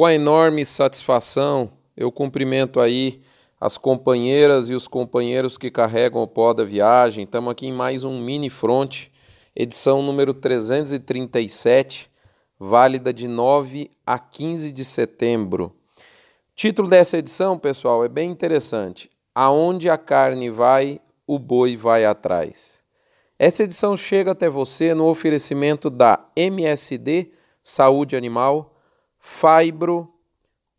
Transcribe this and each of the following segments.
Com a enorme satisfação, eu cumprimento aí as companheiras e os companheiros que carregam o pó da viagem. Estamos aqui em mais um Mini Front, edição número 337, válida de 9 a 15 de setembro. Título dessa edição, pessoal, é bem interessante. Aonde a carne vai, o boi vai atrás. Essa edição chega até você no oferecimento da MSD Saúde Animal, Fibro,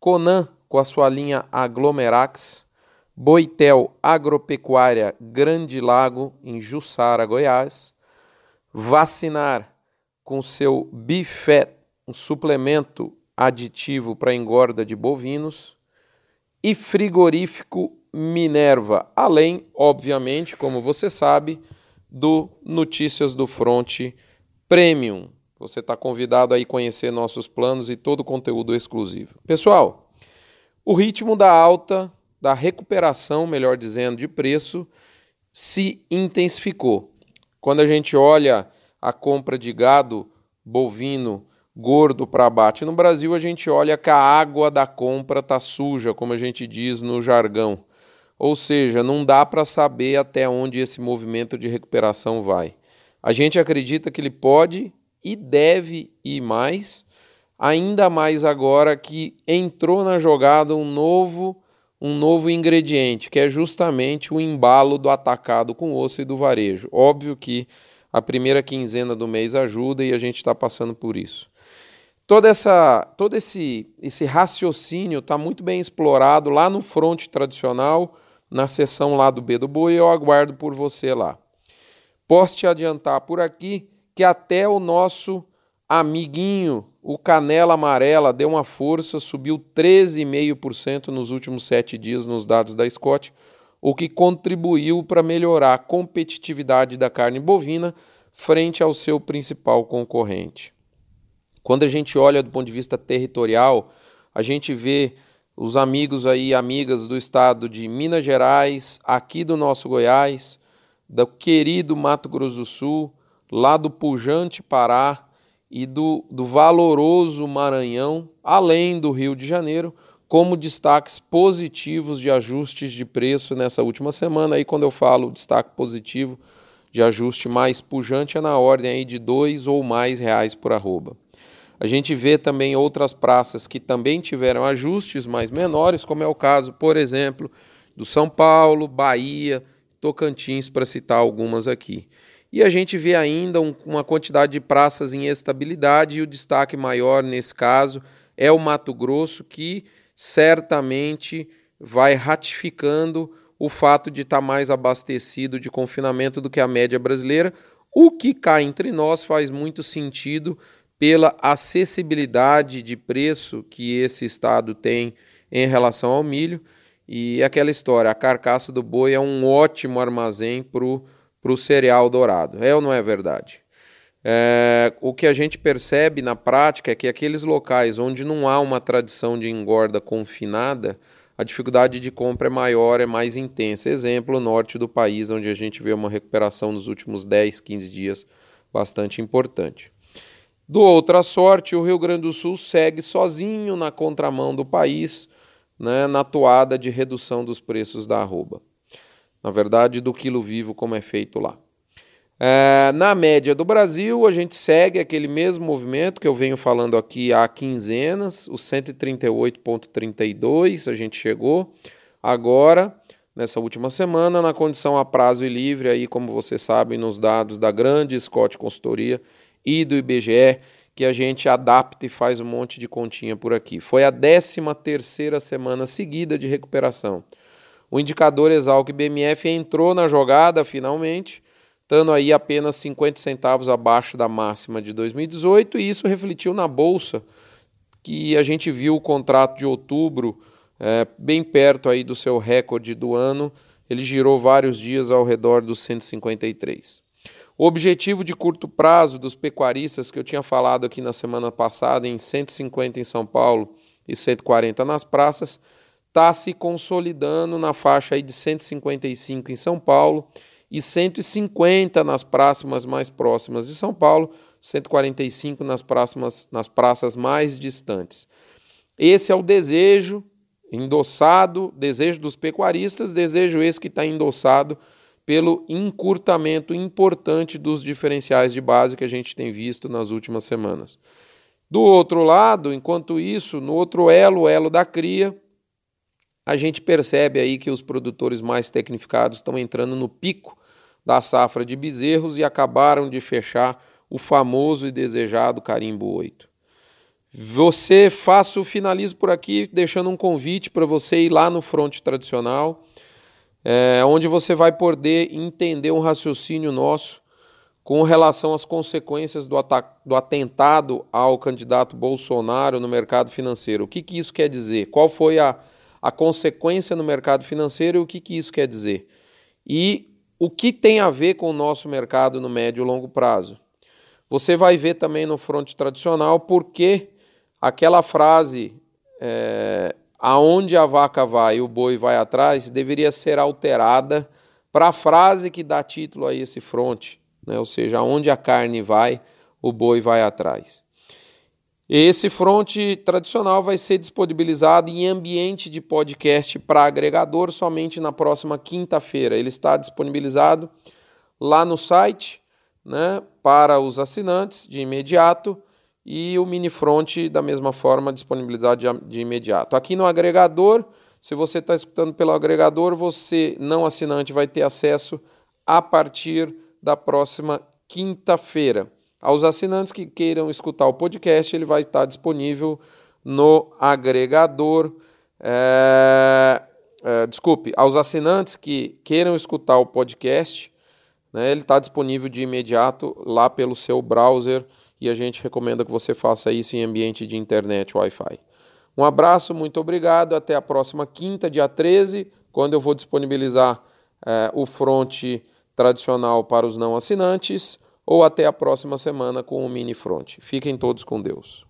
Conan com a sua linha Aglomerax, Boitel Agropecuária Grande Lago, em Jussara, Goiás, Vacinar com seu Bifet, um suplemento aditivo para engorda de bovinos, e Frigorífico Minerva, além, obviamente, como você sabe, do Notícias do Fronte Premium. Você está convidado a conhecer nossos planos e todo o conteúdo exclusivo. Pessoal, o ritmo da alta, da recuperação, melhor dizendo, de preço, se intensificou. Quando a gente olha a compra de gado bovino gordo para abate no Brasil, a gente olha que a água da compra está suja, como a gente diz no jargão. Ou seja, não dá para saber até onde esse movimento de recuperação vai. A gente acredita que ele pode e deve ir mais, ainda mais agora que entrou na jogada um novo um novo ingrediente, que é justamente o embalo do atacado com osso e do varejo. Óbvio que a primeira quinzena do mês ajuda e a gente está passando por isso. Toda essa, todo esse, esse raciocínio está muito bem explorado lá no fronte tradicional, na seção lá do B do Boi, eu aguardo por você lá. Posso te adiantar por aqui que até o nosso amiguinho, o Canela Amarela, deu uma força, subiu 13,5% nos últimos sete dias nos dados da Scott, o que contribuiu para melhorar a competitividade da carne bovina frente ao seu principal concorrente. Quando a gente olha do ponto de vista territorial, a gente vê os amigos aí, amigas do estado de Minas Gerais, aqui do nosso Goiás, do querido Mato Grosso do Sul, lá do pujante Pará e do, do valoroso Maranhão, além do Rio de Janeiro, como destaques positivos de ajustes de preço nessa última semana. Aí, quando eu falo destaque positivo de ajuste mais pujante, é na ordem aí de dois ou mais reais por arroba. A gente vê também outras praças que também tiveram ajustes mais menores, como é o caso, por exemplo, do São Paulo, Bahia, Tocantins, para citar algumas aqui. E a gente vê ainda um, uma quantidade de praças em estabilidade, e o destaque maior nesse caso é o Mato Grosso, que certamente vai ratificando o fato de estar tá mais abastecido de confinamento do que a média brasileira, o que cá entre nós faz muito sentido pela acessibilidade de preço que esse estado tem em relação ao milho. E aquela história, a carcaça do boi é um ótimo armazém para o para o cereal dourado. É ou não é verdade? É, o que a gente percebe na prática é que aqueles locais onde não há uma tradição de engorda confinada, a dificuldade de compra é maior, é mais intensa. Exemplo, o norte do país, onde a gente vê uma recuperação nos últimos 10, 15 dias bastante importante. Do outra sorte, o Rio Grande do Sul segue sozinho na contramão do país, né, na toada de redução dos preços da arroba na verdade, do quilo vivo, como é feito lá. É, na média do Brasil, a gente segue aquele mesmo movimento que eu venho falando aqui há quinzenas, o 138,32 a gente chegou. Agora, nessa última semana, na condição a prazo e livre, aí, como vocês sabem, nos dados da grande Scott Consultoria e do IBGE, que a gente adapta e faz um monte de continha por aqui. Foi a 13 terceira semana seguida de recuperação. O indicador Exalc BMF entrou na jogada finalmente, estando aí apenas 50 centavos abaixo da máxima de 2018, e isso refletiu na bolsa, que a gente viu o contrato de outubro é, bem perto aí do seu recorde do ano, ele girou vários dias ao redor dos 153. O objetivo de curto prazo dos pecuaristas que eu tinha falado aqui na semana passada em 150 em São Paulo e 140 nas praças, está se consolidando na faixa aí de 155 em São Paulo e 150 nas praças mais próximas de São Paulo, 145 nas, próximas, nas praças mais distantes. Esse é o desejo endossado, desejo dos pecuaristas, desejo esse que está endossado pelo encurtamento importante dos diferenciais de base que a gente tem visto nas últimas semanas. Do outro lado, enquanto isso, no outro elo, o elo da cria, a gente percebe aí que os produtores mais tecnificados estão entrando no pico da safra de bezerros e acabaram de fechar o famoso e desejado carimbo 8. Você faço, finalizo por aqui deixando um convite para você ir lá no fronte tradicional é, onde você vai poder entender um raciocínio nosso com relação às consequências do, do, atentado ao candidato Bolsonaro no mercado financeiro. O que, que isso quer dizer? Qual foi a, a consequência no mercado financeiro e o que, que isso quer dizer? E o que tem a ver com o nosso mercado no médio e longo prazo? Você vai ver também no fronte tradicional porque aquela frase é, aonde a vaca vai e o boi vai atrás, deveria ser alterada para a frase que dá título a esse fronte, né? ou seja, aonde a carne vai, o boi vai atrás. Esse fronte tradicional vai ser disponibilizado em ambiente de podcast para agregador somente na próxima quinta-feira. Ele está disponibilizado lá no site né, para os assinantes de imediato e o mini front da mesma forma disponibilizado de, de imediato. Aqui no agregador, se você está escutando pelo agregador, você não assinante vai ter acesso a partir da próxima quinta-feira. Aos assinantes que queiram escutar o podcast, ele vai estar disponível no agregador. É, é, desculpe, aos assinantes que queiram escutar o podcast, né, ele está disponível de imediato lá pelo seu browser e a gente recomenda que você faça isso em ambiente de internet Wi-Fi. Um abraço, muito obrigado. Até a próxima quinta, dia 13, quando eu vou disponibilizar eh, o front tradicional para os não assinantes, ou até a próxima semana com o mini front. Fiquem todos com Deus.